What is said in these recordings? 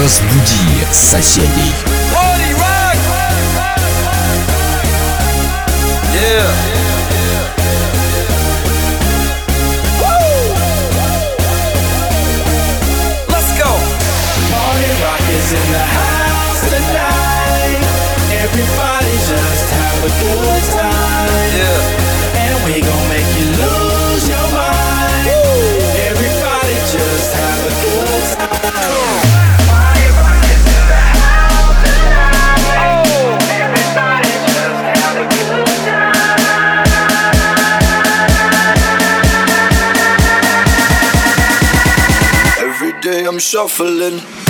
Разбуди соседей. shuffling.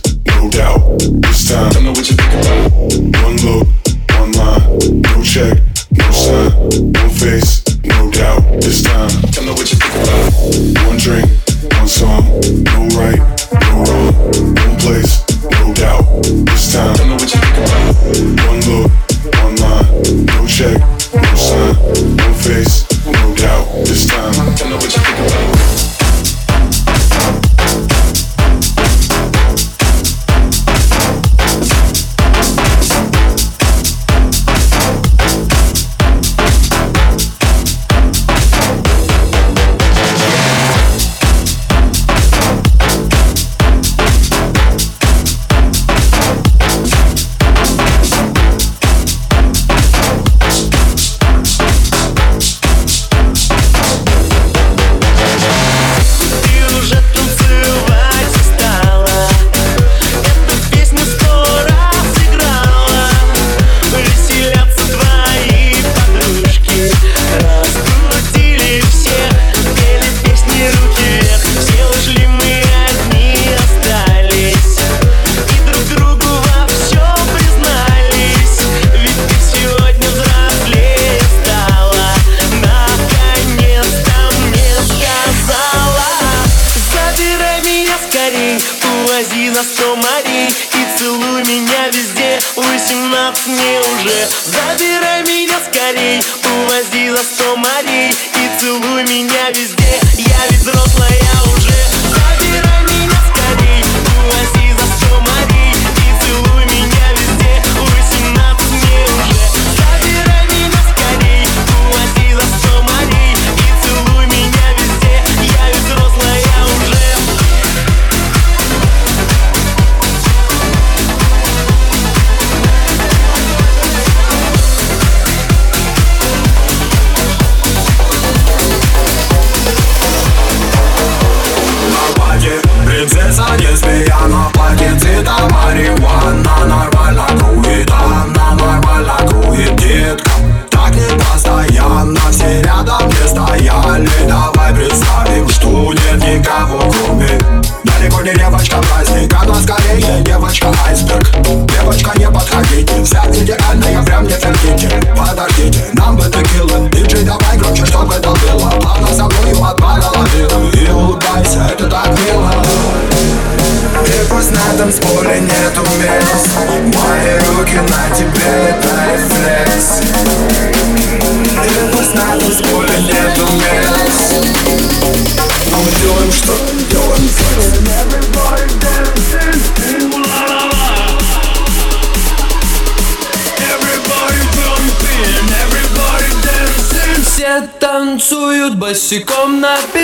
на берег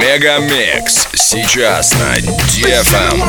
Мегамикс сейчас на DFM.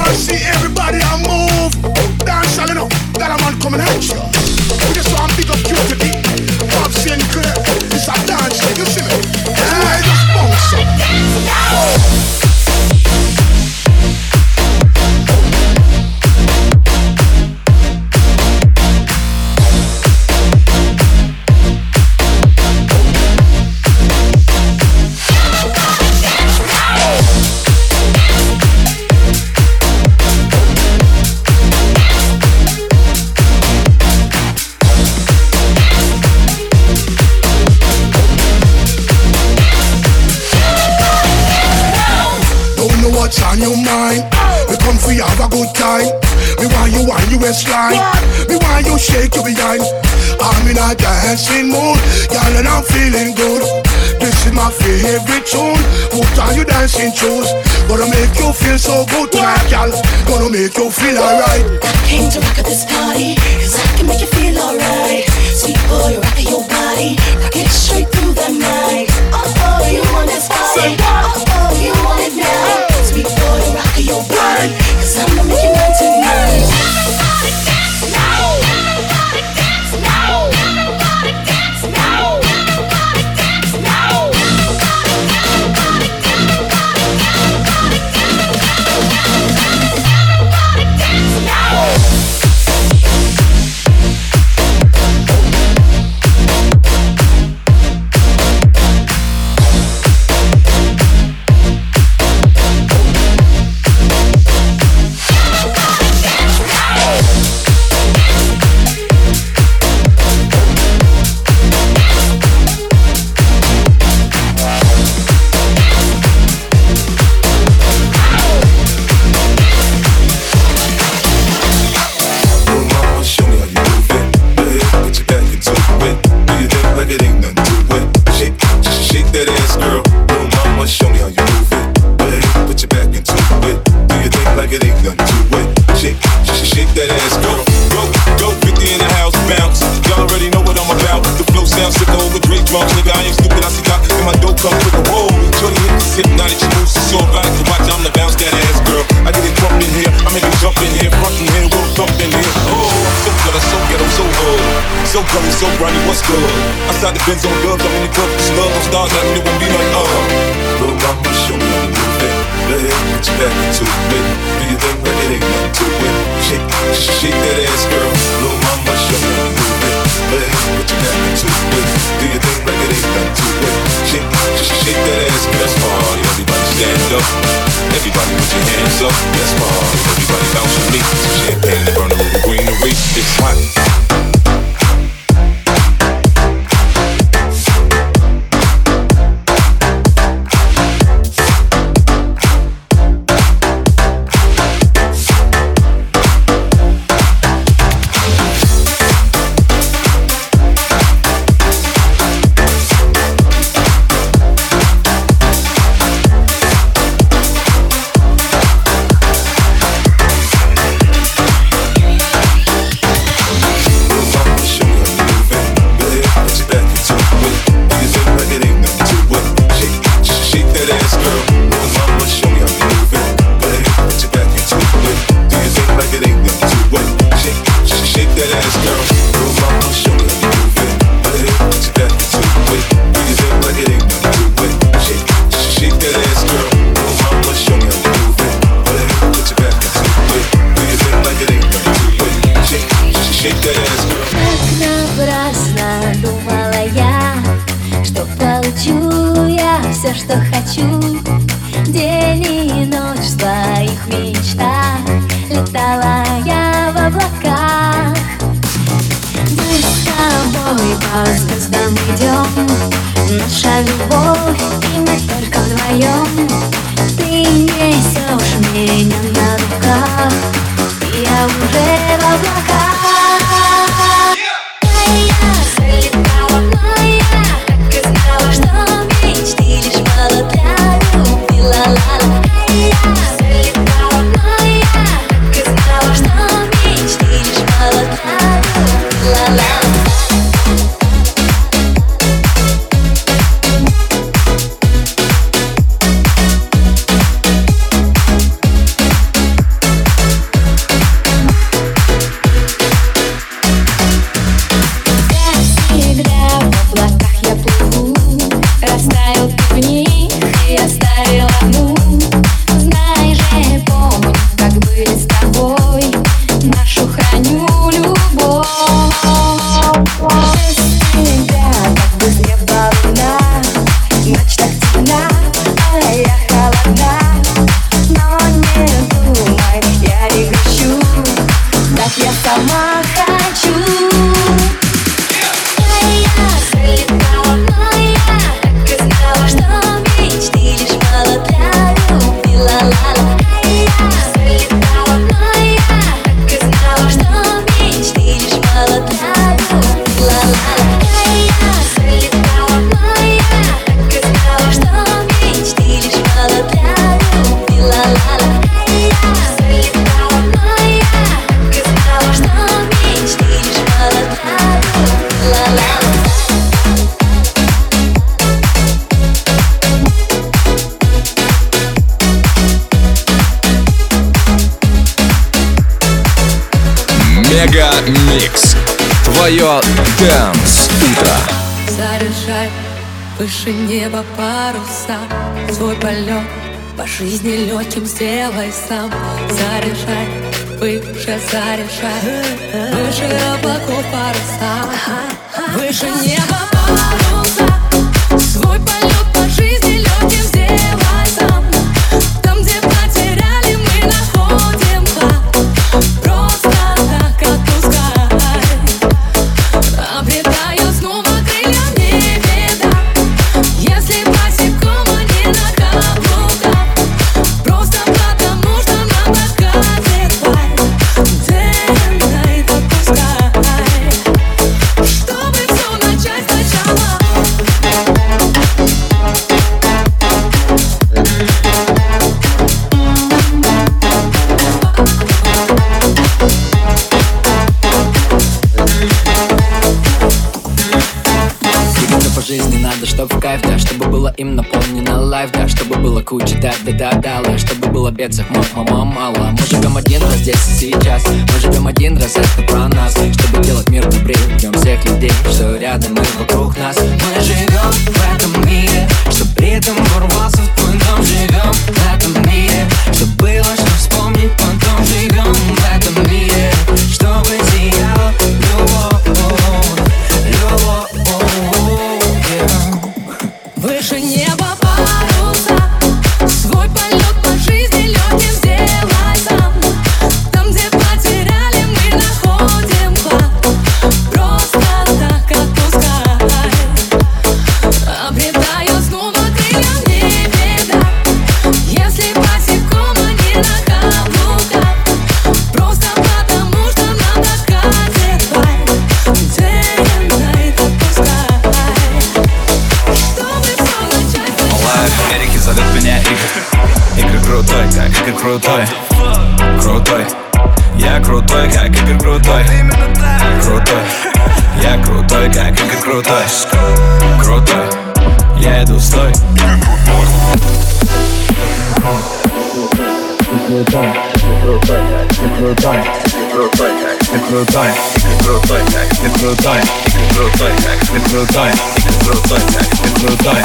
On your mind. We come for you have a good time. Me want you on your waistline. Me want you shake your behind. I'm in a dancing mood, girl, and I'm feeling good. This is my favorite tune. Put on your dancing shoes. Gonna make you feel so good tonight, girl. Gonna make you feel alright. I came to rock at this party, cause I can make you feel alright. Sweet boy, rock your body. Rock it straight through the night. Oh, oh, you want this body. Oh, oh, you want it now. So gully, so grimy, what's good? Outside the Benz on dubs, I'm in the club, snug, no stars, nothing, it won't be like, uh. Little mama, show me how to move it. Yeah, put your back into it. Do you think like it ain't nothing to it? Shake, shake that ass, girl. Little mama, show me how to move it. Yeah, put your back into it. Do you think like it ain't nothing to it? Shake, just shake that ass, girl. That's party, everybody stand up. Everybody put your hands up. That's party, everybody bounce with me. Champagne and burn a little greenery. It's hot. уже Твое Дэнс Утро. Заряжай выше неба паруса. Свой полет по жизни легким сделай сам. Заряжай выше, заряжай. Выше облаков паруса. Выше неба им наполнено лайф, да Чтобы было куча да да да да Чтобы было бедцев мама мало. Мы живем один раз здесь и сейчас. Мы живем один раз, это про нас. Чтобы делать мир добрее Ждем всех людей, что рядом и вокруг нас. Мы живем в этом мире Чтоб ритм ворвался в твой дом. Живем в этом мире Чтоб было что вспомнить потом как Игорь крутой. Крутой Я крутой, как Игорь крутой. Крутой Я крутой, как Игорь крутой. Крутой Я иду стой. Крутой, крутой, крутой, крутой, крутой, крутой, крутой, крутой, крутой, крутой, как крутой.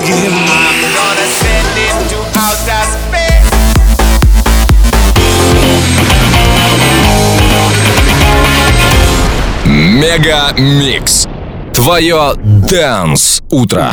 Другим. Мега Микс. Твое Дэнс Утро.